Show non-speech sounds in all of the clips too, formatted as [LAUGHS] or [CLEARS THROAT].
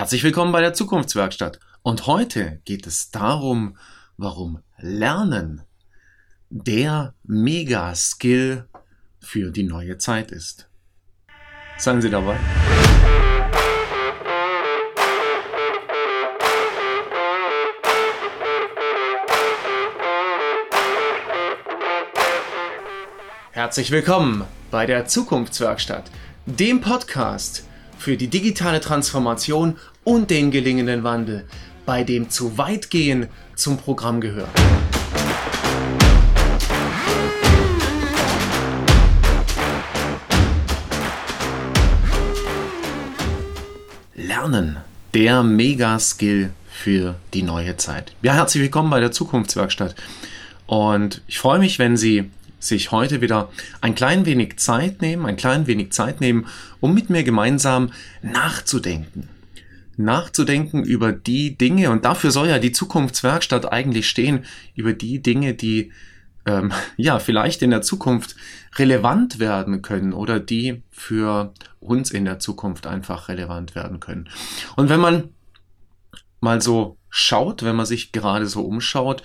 Herzlich willkommen bei der Zukunftswerkstatt. Und heute geht es darum, warum Lernen der Mega-Skill für die neue Zeit ist. Seien Sie dabei. Herzlich willkommen bei der Zukunftswerkstatt, dem Podcast für die digitale Transformation und den gelingenden Wandel, bei dem zu weit gehen zum Programm gehört. Lernen, der Mega-Skill für die neue Zeit. Ja, herzlich willkommen bei der Zukunftswerkstatt. Und ich freue mich, wenn Sie sich heute wieder ein klein wenig Zeit nehmen, ein klein wenig Zeit nehmen, um mit mir gemeinsam nachzudenken. Nachzudenken über die Dinge, und dafür soll ja die Zukunftswerkstatt eigentlich stehen, über die Dinge, die ähm, [LAUGHS] ja vielleicht in der Zukunft relevant werden können oder die für uns in der Zukunft einfach relevant werden können. Und wenn man mal so schaut, wenn man sich gerade so umschaut,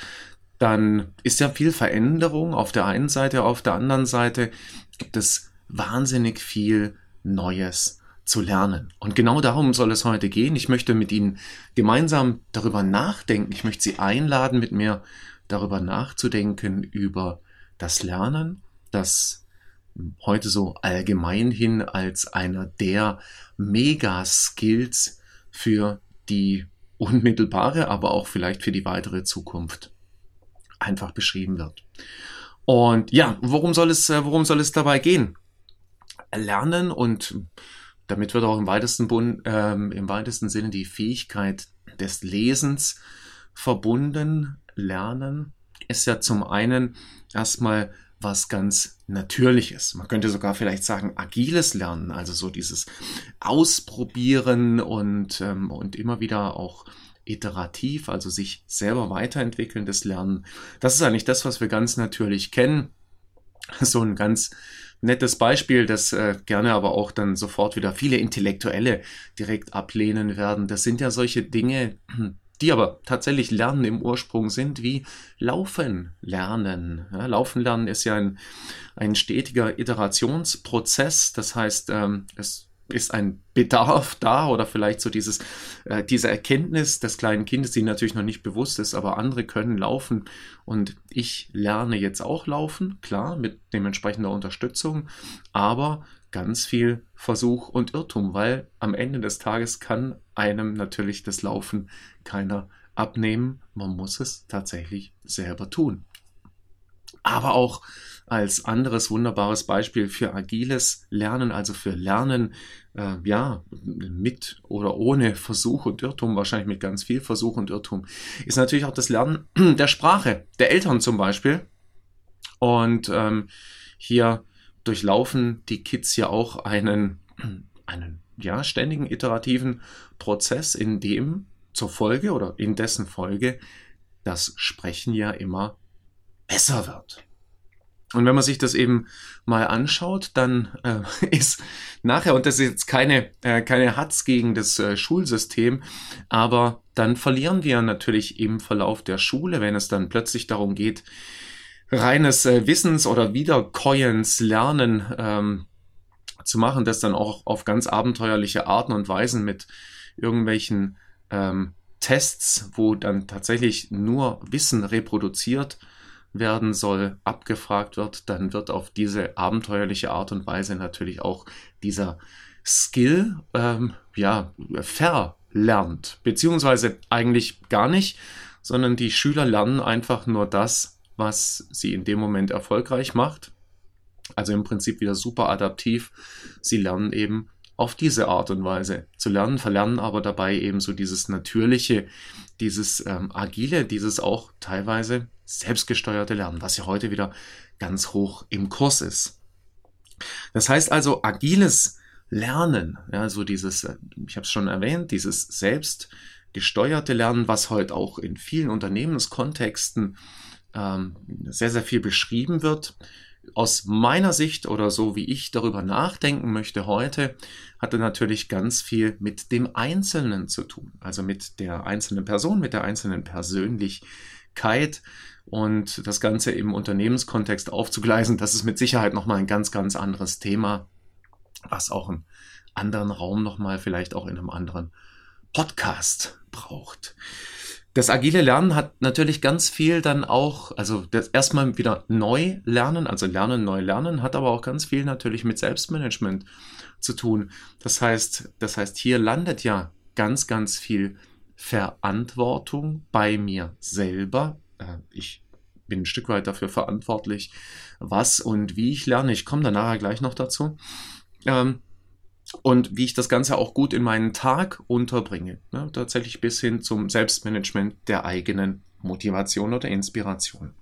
dann ist ja viel Veränderung auf der einen Seite, auf der anderen Seite gibt es wahnsinnig viel Neues zu lernen. Und genau darum soll es heute gehen. Ich möchte mit Ihnen gemeinsam darüber nachdenken. Ich möchte Sie einladen, mit mir darüber nachzudenken, über das Lernen, das heute so allgemein hin als einer der Mega-Skills für die unmittelbare, aber auch vielleicht für die weitere Zukunft einfach beschrieben wird. Und ja, worum soll es, äh, worum soll es dabei gehen? Lernen und damit wird auch im weitesten, Bund, ähm, im weitesten Sinne die Fähigkeit des Lesens verbunden. Lernen ist ja zum einen erstmal was ganz Natürliches. Man könnte sogar vielleicht sagen, agiles Lernen, also so dieses Ausprobieren und, ähm, und immer wieder auch iterativ, also sich selber weiterentwickelndes Lernen. Das ist eigentlich das, was wir ganz natürlich kennen. So ein ganz nettes Beispiel, das äh, gerne aber auch dann sofort wieder viele Intellektuelle direkt ablehnen werden. Das sind ja solche Dinge, [CLEARS THROAT] die aber tatsächlich Lernen im Ursprung sind, wie Laufen lernen. Ja, Laufen lernen ist ja ein, ein stetiger Iterationsprozess. Das heißt, ähm, es ist ein Bedarf da oder vielleicht so dieses, äh, diese Erkenntnis des kleinen Kindes, die natürlich noch nicht bewusst ist, aber andere können laufen und ich lerne jetzt auch laufen, klar, mit dementsprechender Unterstützung, aber ganz viel Versuch und Irrtum, weil am Ende des Tages kann einem natürlich das Laufen keiner abnehmen. Man muss es tatsächlich selber tun. Aber auch als anderes wunderbares Beispiel für agiles Lernen, also für Lernen, äh, ja, mit oder ohne Versuch und Irrtum, wahrscheinlich mit ganz viel Versuch und Irrtum, ist natürlich auch das Lernen [CLEARS THROAT] der Sprache, der Eltern zum Beispiel. Und ähm, hier durchlaufen die Kids ja auch einen, [CLEARS THROAT] einen ja, ständigen iterativen Prozess, in dem zur Folge oder in dessen Folge das Sprechen ja immer besser wird. Und wenn man sich das eben mal anschaut, dann äh, [LAUGHS] ist nachher, und das ist jetzt keine, äh, keine Hatz gegen das äh, Schulsystem, aber dann verlieren wir natürlich im Verlauf der Schule, wenn es dann plötzlich darum geht, reines äh, Wissens- oder Wiederkäuens Lernen ähm, zu machen, das dann auch auf ganz abenteuerliche Arten und Weisen mit irgendwelchen ähm, Tests, wo dann tatsächlich nur Wissen reproduziert werden soll, abgefragt wird, dann wird auf diese abenteuerliche Art und Weise natürlich auch dieser Skill ähm, ja verlernt, beziehungsweise eigentlich gar nicht, sondern die Schüler lernen einfach nur das, was sie in dem Moment erfolgreich macht. Also im Prinzip wieder super adaptiv. Sie lernen eben auf diese Art und Weise zu lernen, verlernen aber dabei eben so dieses natürliche, dieses ähm, agile, dieses auch teilweise selbstgesteuerte Lernen, was ja heute wieder ganz hoch im Kurs ist. Das heißt also, agiles Lernen, ja, so dieses, äh, ich habe es schon erwähnt, dieses selbstgesteuerte Lernen, was heute auch in vielen Unternehmenskontexten ähm, sehr, sehr viel beschrieben wird, aus meiner Sicht oder so wie ich darüber nachdenken möchte heute, hatte natürlich ganz viel mit dem Einzelnen zu tun. Also mit der einzelnen Person, mit der einzelnen Persönlichkeit und das Ganze im Unternehmenskontext aufzugleisen. Das ist mit Sicherheit nochmal ein ganz, ganz anderes Thema, was auch einen anderen Raum nochmal vielleicht auch in einem anderen Podcast braucht. Das agile Lernen hat natürlich ganz viel dann auch, also das erstmal wieder neu lernen, also lernen, neu lernen, hat aber auch ganz viel natürlich mit Selbstmanagement zu tun. Das heißt, das heißt, hier landet ja ganz, ganz viel Verantwortung bei mir selber. Äh, ich bin ein Stück weit dafür verantwortlich, was und wie ich lerne. Ich komme da nachher gleich noch dazu. Ähm, und wie ich das Ganze auch gut in meinen Tag unterbringe. Ne? Tatsächlich bis hin zum Selbstmanagement der eigenen Motivation oder Inspiration.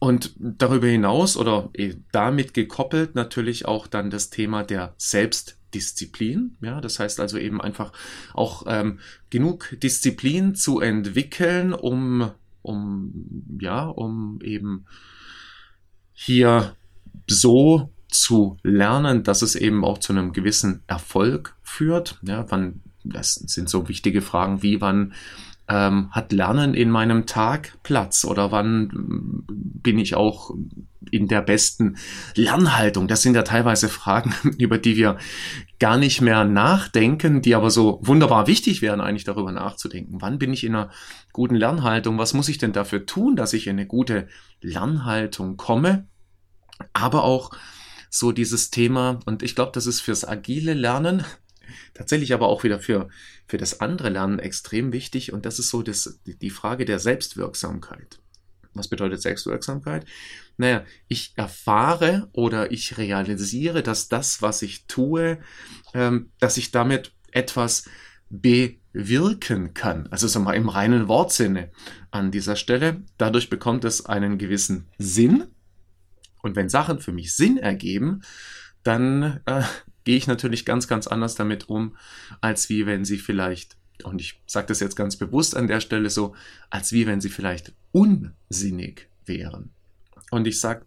Und darüber hinaus oder eh, damit gekoppelt natürlich auch dann das Thema der Selbstdisziplin. Ja, das heißt also eben einfach auch ähm, genug Disziplin zu entwickeln, um, um, ja, um eben hier so zu lernen, dass es eben auch zu einem gewissen Erfolg führt. Ja, wann, das sind so wichtige Fragen wie, wann ähm, hat Lernen in meinem Tag Platz oder wann bin ich auch in der besten Lernhaltung? Das sind ja teilweise [LAUGHS] Fragen, über die wir gar nicht mehr nachdenken, die aber so wunderbar wichtig wären, eigentlich darüber nachzudenken. Wann bin ich in einer guten Lernhaltung? Was muss ich denn dafür tun, dass ich in eine gute Lernhaltung komme? Aber auch so dieses Thema, und ich glaube, das ist fürs agile Lernen, tatsächlich aber auch wieder für, für das andere Lernen extrem wichtig, und das ist so das, die Frage der Selbstwirksamkeit. Was bedeutet Selbstwirksamkeit? Naja, ich erfahre oder ich realisiere, dass das, was ich tue, ähm, dass ich damit etwas bewirken kann. Also so mal im reinen Wortsinne an dieser Stelle. Dadurch bekommt es einen gewissen Sinn, und wenn Sachen für mich Sinn ergeben, dann äh, [LAUGHS] gehe ich natürlich ganz, ganz anders damit um, als wie wenn sie vielleicht, und ich sage das jetzt ganz bewusst an der Stelle so, als wie wenn sie vielleicht unsinnig wären. Und ich sage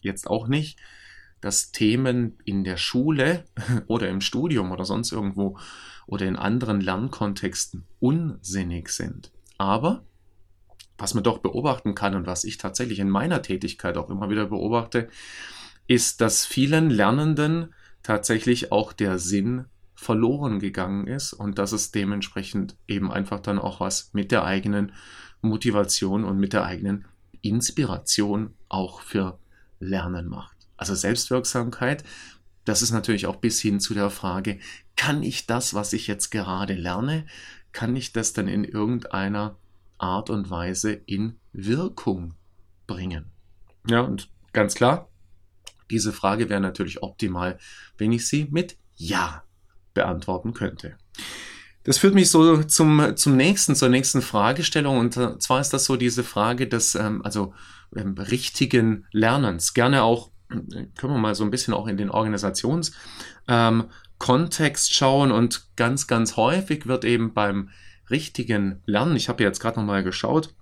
jetzt auch nicht, dass Themen in der Schule [LAUGHS] oder im Studium oder sonst irgendwo oder in anderen Lernkontexten unsinnig sind. Aber was man doch beobachten kann und was ich tatsächlich in meiner Tätigkeit auch immer wieder beobachte, ist, dass vielen Lernenden tatsächlich auch der Sinn verloren gegangen ist und dass es dementsprechend eben einfach dann auch was mit der eigenen Motivation und mit der eigenen Inspiration auch für Lernen macht. Also Selbstwirksamkeit, das ist natürlich auch bis hin zu der Frage, kann ich das, was ich jetzt gerade lerne, kann ich das dann in irgendeiner Art und Weise in Wirkung bringen? Ja, und ganz klar, diese Frage wäre natürlich optimal, wenn ich sie mit Ja beantworten könnte. Das führt mich so zum, zum nächsten, zur nächsten Fragestellung. Und zwar ist das so diese Frage des, ähm, also ähm, richtigen Lernens. Gerne auch, äh, können wir mal so ein bisschen auch in den Organisationskontext ähm, schauen. Und ganz, ganz häufig wird eben beim richtigen Lernen, ich habe jetzt gerade nochmal geschaut,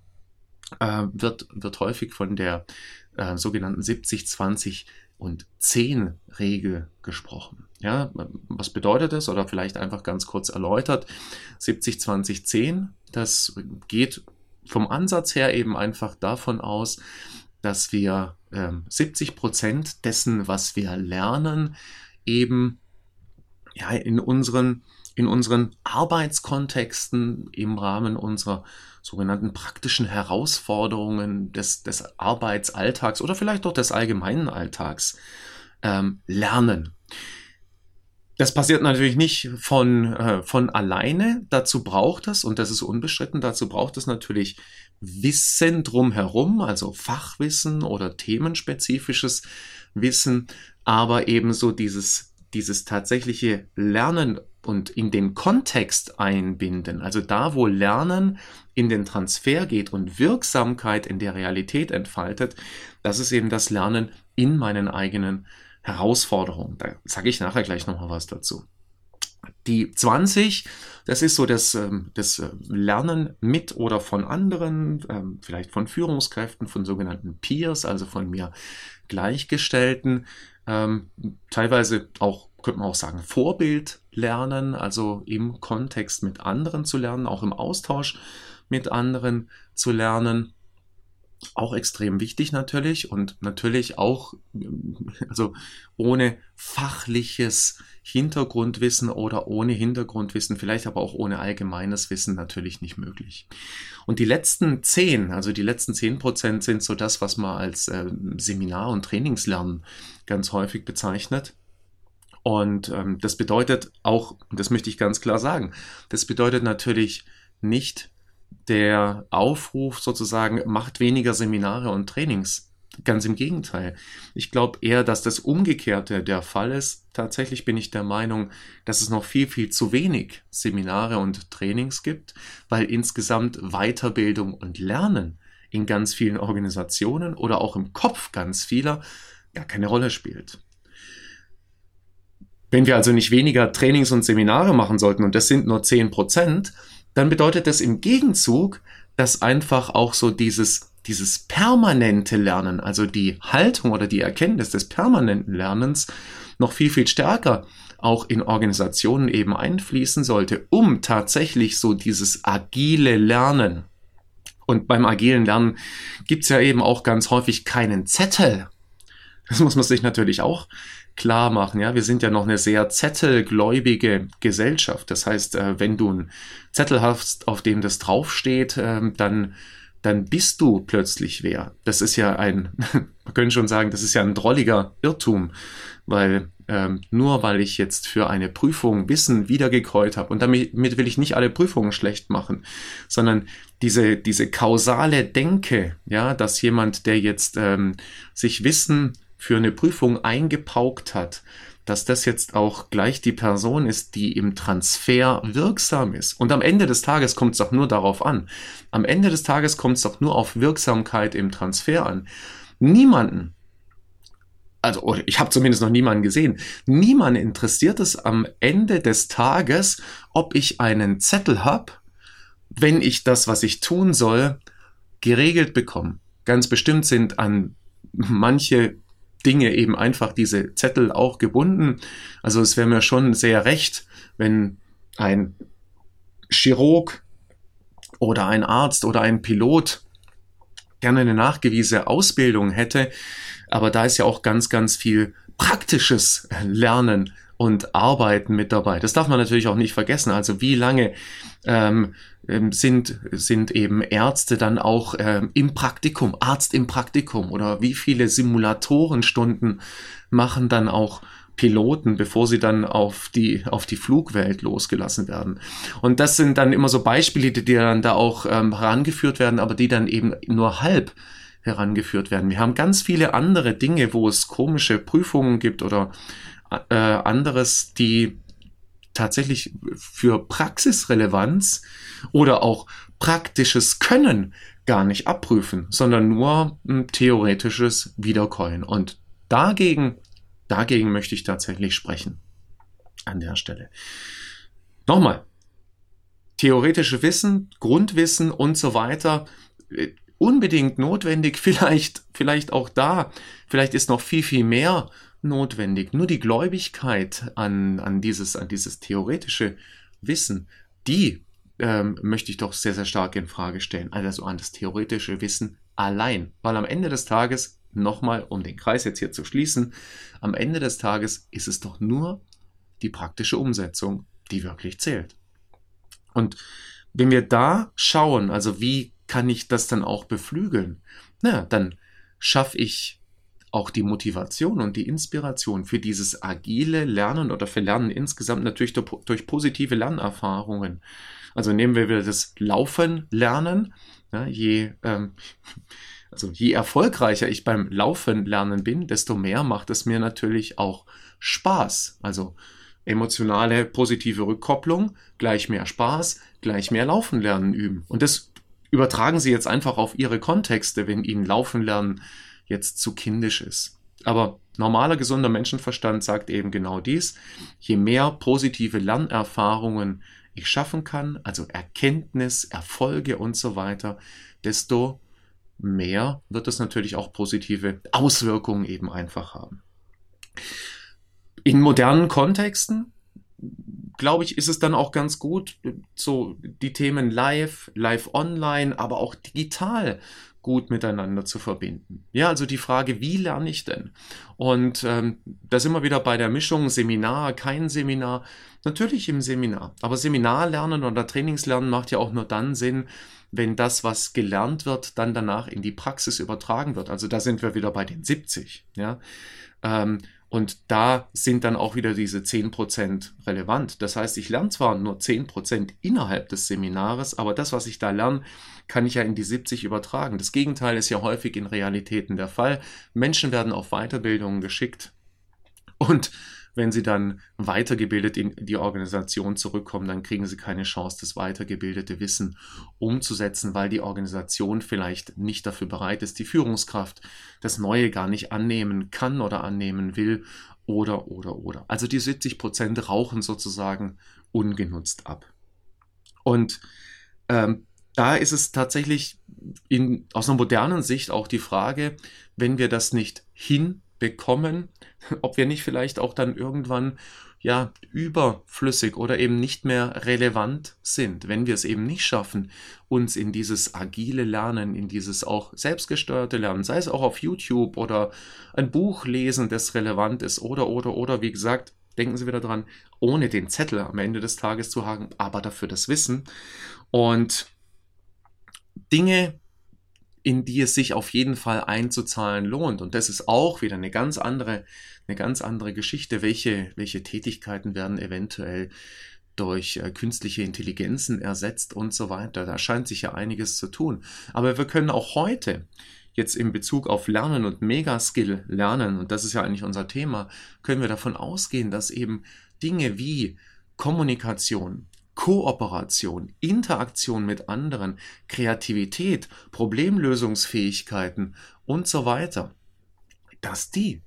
äh, wird, wird häufig von der äh, sogenannten 70, 20 und 10 Regel gesprochen. Ja, was bedeutet das? Oder vielleicht einfach ganz kurz erläutert. 70, 20, 10, das geht vom Ansatz her eben einfach davon aus, dass wir ähm, 70 Prozent dessen, was wir lernen, eben ja, in unseren in unseren Arbeitskontexten im Rahmen unserer sogenannten praktischen Herausforderungen des, des Arbeitsalltags oder vielleicht auch des allgemeinen Alltags ähm, lernen. Das passiert natürlich nicht von, äh, von alleine. Dazu braucht es, und das ist unbestritten, dazu braucht es natürlich Wissen drumherum, also Fachwissen oder themenspezifisches Wissen, aber ebenso dieses, dieses tatsächliche Lernen und in den Kontext einbinden, also da, wo Lernen in den Transfer geht und Wirksamkeit in der Realität entfaltet, das ist eben das Lernen in meinen eigenen Herausforderungen. Da sage ich nachher gleich nochmal was dazu. Die 20, das ist so das, ähm, das äh, Lernen mit oder von anderen, ähm, vielleicht von Führungskräften, von sogenannten Peers, also von mir Gleichgestellten, ähm, teilweise auch, könnte man auch sagen, Vorbild lernen, also im Kontext mit anderen zu lernen, auch im Austausch mit anderen zu lernen auch extrem wichtig natürlich und natürlich auch, also ohne fachliches Hintergrundwissen oder ohne Hintergrundwissen, vielleicht aber auch ohne allgemeines Wissen natürlich nicht möglich. Und die letzten zehn, also die letzten zehn Prozent sind so das, was man als äh, Seminar- und Trainingslernen ganz häufig bezeichnet. Und ähm, das bedeutet auch, das möchte ich ganz klar sagen, das bedeutet natürlich nicht, der Aufruf sozusagen macht weniger Seminare und Trainings. Ganz im Gegenteil. Ich glaube eher, dass das Umgekehrte der Fall ist. Tatsächlich bin ich der Meinung, dass es noch viel, viel zu wenig Seminare und Trainings gibt, weil insgesamt Weiterbildung und Lernen in ganz vielen Organisationen oder auch im Kopf ganz vieler gar keine Rolle spielt. Wenn wir also nicht weniger Trainings und Seminare machen sollten, und das sind nur 10 Prozent, dann bedeutet das im Gegenzug, dass einfach auch so dieses, dieses permanente Lernen, also die Haltung oder die Erkenntnis des permanenten Lernens noch viel, viel stärker auch in Organisationen eben einfließen sollte, um tatsächlich so dieses agile Lernen. Und beim agilen Lernen gibt's ja eben auch ganz häufig keinen Zettel. Das muss man sich natürlich auch klar machen. Ja, wir sind ja noch eine sehr zettelgläubige Gesellschaft. Das heißt, äh, wenn du einen Zettel hast, auf dem das draufsteht, ähm, dann dann bist du plötzlich wer. Das ist ja ein, [LAUGHS] man könnte schon sagen, das ist ja ein drolliger Irrtum, weil ähm, nur weil ich jetzt für eine Prüfung Wissen wiedergekäut habe und damit will ich nicht alle Prüfungen schlecht machen, sondern diese diese kausale Denke, ja, dass jemand, der jetzt ähm, sich Wissen für eine Prüfung eingepaukt hat, dass das jetzt auch gleich die Person ist, die im Transfer wirksam ist. Und am Ende des Tages kommt es doch nur darauf an. Am Ende des Tages kommt es doch nur auf Wirksamkeit im Transfer an. Niemanden, also ich habe zumindest noch niemanden gesehen, niemanden interessiert es am Ende des Tages, ob ich einen Zettel habe, wenn ich das, was ich tun soll, geregelt bekomme. Ganz bestimmt sind an manche Dinge eben einfach diese Zettel auch gebunden. Also es wäre mir schon sehr recht, wenn ein Chirurg oder ein Arzt oder ein Pilot gerne eine nachgewiesene Ausbildung hätte. Aber da ist ja auch ganz, ganz viel praktisches Lernen und Arbeiten mit dabei. Das darf man natürlich auch nicht vergessen. Also wie lange ähm, ähm, sind, sind eben Ärzte dann auch ähm, im Praktikum, Arzt im Praktikum oder wie viele Simulatorenstunden machen dann auch Piloten, bevor sie dann auf die, auf die Flugwelt losgelassen werden. Und das sind dann immer so Beispiele, die dann da auch ähm, herangeführt werden, aber die dann eben nur halb herangeführt werden. Wir haben ganz viele andere Dinge, wo es komische Prüfungen gibt oder äh, anderes, die tatsächlich für Praxisrelevanz oder auch praktisches Können gar nicht abprüfen, sondern nur ein theoretisches Wiederkäuen. Und dagegen, dagegen möchte ich tatsächlich sprechen. An der Stelle. Nochmal. Theoretische Wissen, Grundwissen und so weiter äh, unbedingt notwendig, [LAUGHS] vielleicht, vielleicht auch da, vielleicht ist noch viel, viel mehr notwendig. Nur die Gläubigkeit an, an, dieses, an dieses theoretische Wissen, die ähm, möchte ich doch sehr, sehr stark in Frage stellen. Also an das theoretische Wissen allein. Weil am Ende des Tages, nochmal, um den Kreis jetzt hier zu schließen, am Ende des Tages ist es doch nur die praktische Umsetzung, die wirklich zählt. Und wenn wir da schauen, also wie kann ich das dann auch beflügeln? Na, dann schaffe ich auch die Motivation und die Inspiration für dieses agile Lernen oder für Lernen insgesamt natürlich durch, positive Lernerfahrungen. Also nehmen wir wieder das Laufen lernen. Ja, je, ähm, [LAUGHS] also je erfolgreicher ich beim Laufen lernen bin, desto mehr macht es mir natürlich auch Spaß. Also emotionale positive Rückkopplung, gleich mehr Spaß, gleich mehr Laufen lernen üben. Und das übertragen Sie jetzt einfach auf Ihre Kontexte, wenn Ihnen Laufen lernen jetzt zu kindisch ist. Aber normaler, gesunder Menschenverstand sagt eben genau dies. Je mehr positive Lernerfahrungen ich schaffen kann, also Erkenntnis, Erfolge und so weiter, desto mehr wird es natürlich auch positive Auswirkungen eben einfach haben. In modernen Kontexten, glaube ich, ist es dann auch ganz gut, so die Themen live, live online, aber auch digital gut miteinander zu verbinden. Ja, also die Frage, wie lerne ich denn? Und ähm, da sind wir wieder bei der Mischung Seminar, kein Seminar. Natürlich im Seminar. Aber Seminarlernen oder Trainingslernen macht ja auch nur dann Sinn, wenn das, was gelernt wird, dann danach in die Praxis übertragen wird. Also da sind wir wieder bei den 70. Ja. Ähm, und da sind dann auch wieder diese 10% relevant. Das heißt, ich lerne zwar nur 10% innerhalb des Seminares, aber das, was ich da lerne, kann ich ja in die 70 übertragen. Das Gegenteil ist ja häufig in Realitäten der Fall. Menschen werden auf Weiterbildungen geschickt und wenn sie dann weitergebildet in die Organisation zurückkommen, dann kriegen sie keine Chance, das weitergebildete Wissen umzusetzen, weil die Organisation vielleicht nicht dafür bereit ist, die Führungskraft das Neue gar nicht annehmen kann oder annehmen will oder, oder, oder. Also die 70 Prozent rauchen sozusagen ungenutzt ab. Und ähm, da ist es tatsächlich in, aus einer modernen Sicht auch die Frage, wenn wir das nicht hinbekommen, [LAUGHS] ob wir nicht vielleicht auch dann irgendwann ja überflüssig oder eben nicht mehr relevant sind, wenn wir es eben nicht schaffen, uns in dieses agile Lernen, in dieses auch selbstgesteuerte Lernen, sei es auch auf YouTube oder ein Buch lesen, das relevant ist oder oder oder wie gesagt, denken Sie wieder dran, ohne den Zettel am Ende des Tages zu haben, aber dafür das Wissen. Und Dinge, in die es sich auf jeden Fall einzuzahlen lohnt. Und das ist auch wieder eine ganz andere, eine ganz andere Geschichte. Welche, welche Tätigkeiten werden eventuell durch äh, künstliche Intelligenzen ersetzt und so weiter. Da scheint sich ja einiges zu tun. Aber wir können auch heute jetzt in Bezug auf Lernen und Megaskill lernen, und das ist ja eigentlich unser Thema, können wir davon ausgehen, dass eben Dinge wie Kommunikation, Kooperation, Interaktion mit anderen, Kreativität, Problemlösungsfähigkeiten und so weiter, dass die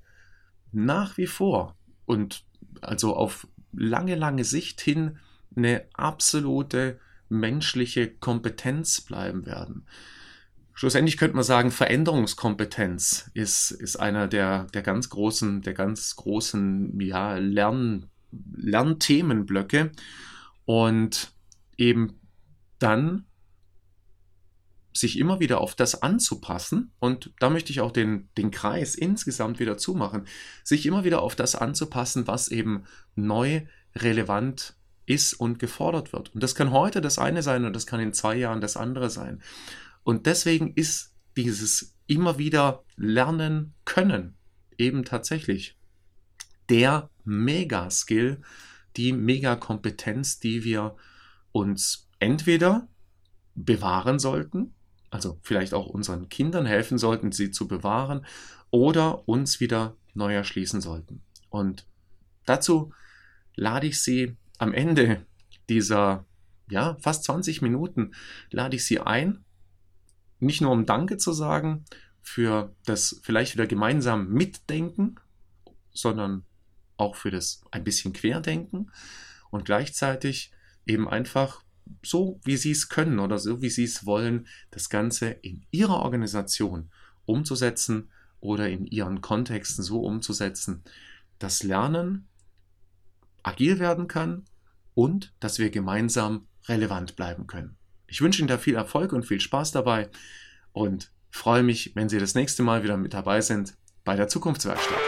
nach wie vor und also auf lange, lange Sicht hin eine absolute menschliche Kompetenz bleiben werden. Schlussendlich könnte man sagen, Veränderungskompetenz ist, ist einer der, der ganz großen, der ganz großen ja, Lern, Lernthemenblöcke und eben dann sich immer wieder auf das anzupassen, und da möchte ich auch den, den Kreis insgesamt wieder zumachen, sich immer wieder auf das anzupassen, was eben neu relevant ist und gefordert wird. Und das kann heute das eine sein und das kann in zwei Jahren das andere sein. Und deswegen ist dieses immer wieder lernen können eben tatsächlich der Mega-Skill, die Megakompetenz, die wir uns entweder bewahren sollten, also vielleicht auch unseren Kindern helfen sollten, sie zu bewahren, oder uns wieder neu erschließen sollten. Und dazu lade ich Sie am Ende dieser ja, fast 20 Minuten, lade ich Sie ein, nicht nur um Danke zu sagen für das vielleicht wieder gemeinsam Mitdenken, sondern auch für das ein bisschen Querdenken und gleichzeitig eben einfach so, wie sie es können oder so, wie sie es wollen, das Ganze in ihrer Organisation umzusetzen oder in ihren Kontexten so umzusetzen, dass Lernen agil werden kann und dass wir gemeinsam relevant bleiben können. Ich wünsche Ihnen da viel Erfolg und viel Spaß dabei und freue mich, wenn Sie das nächste Mal wieder mit dabei sind bei der Zukunftswerkstatt.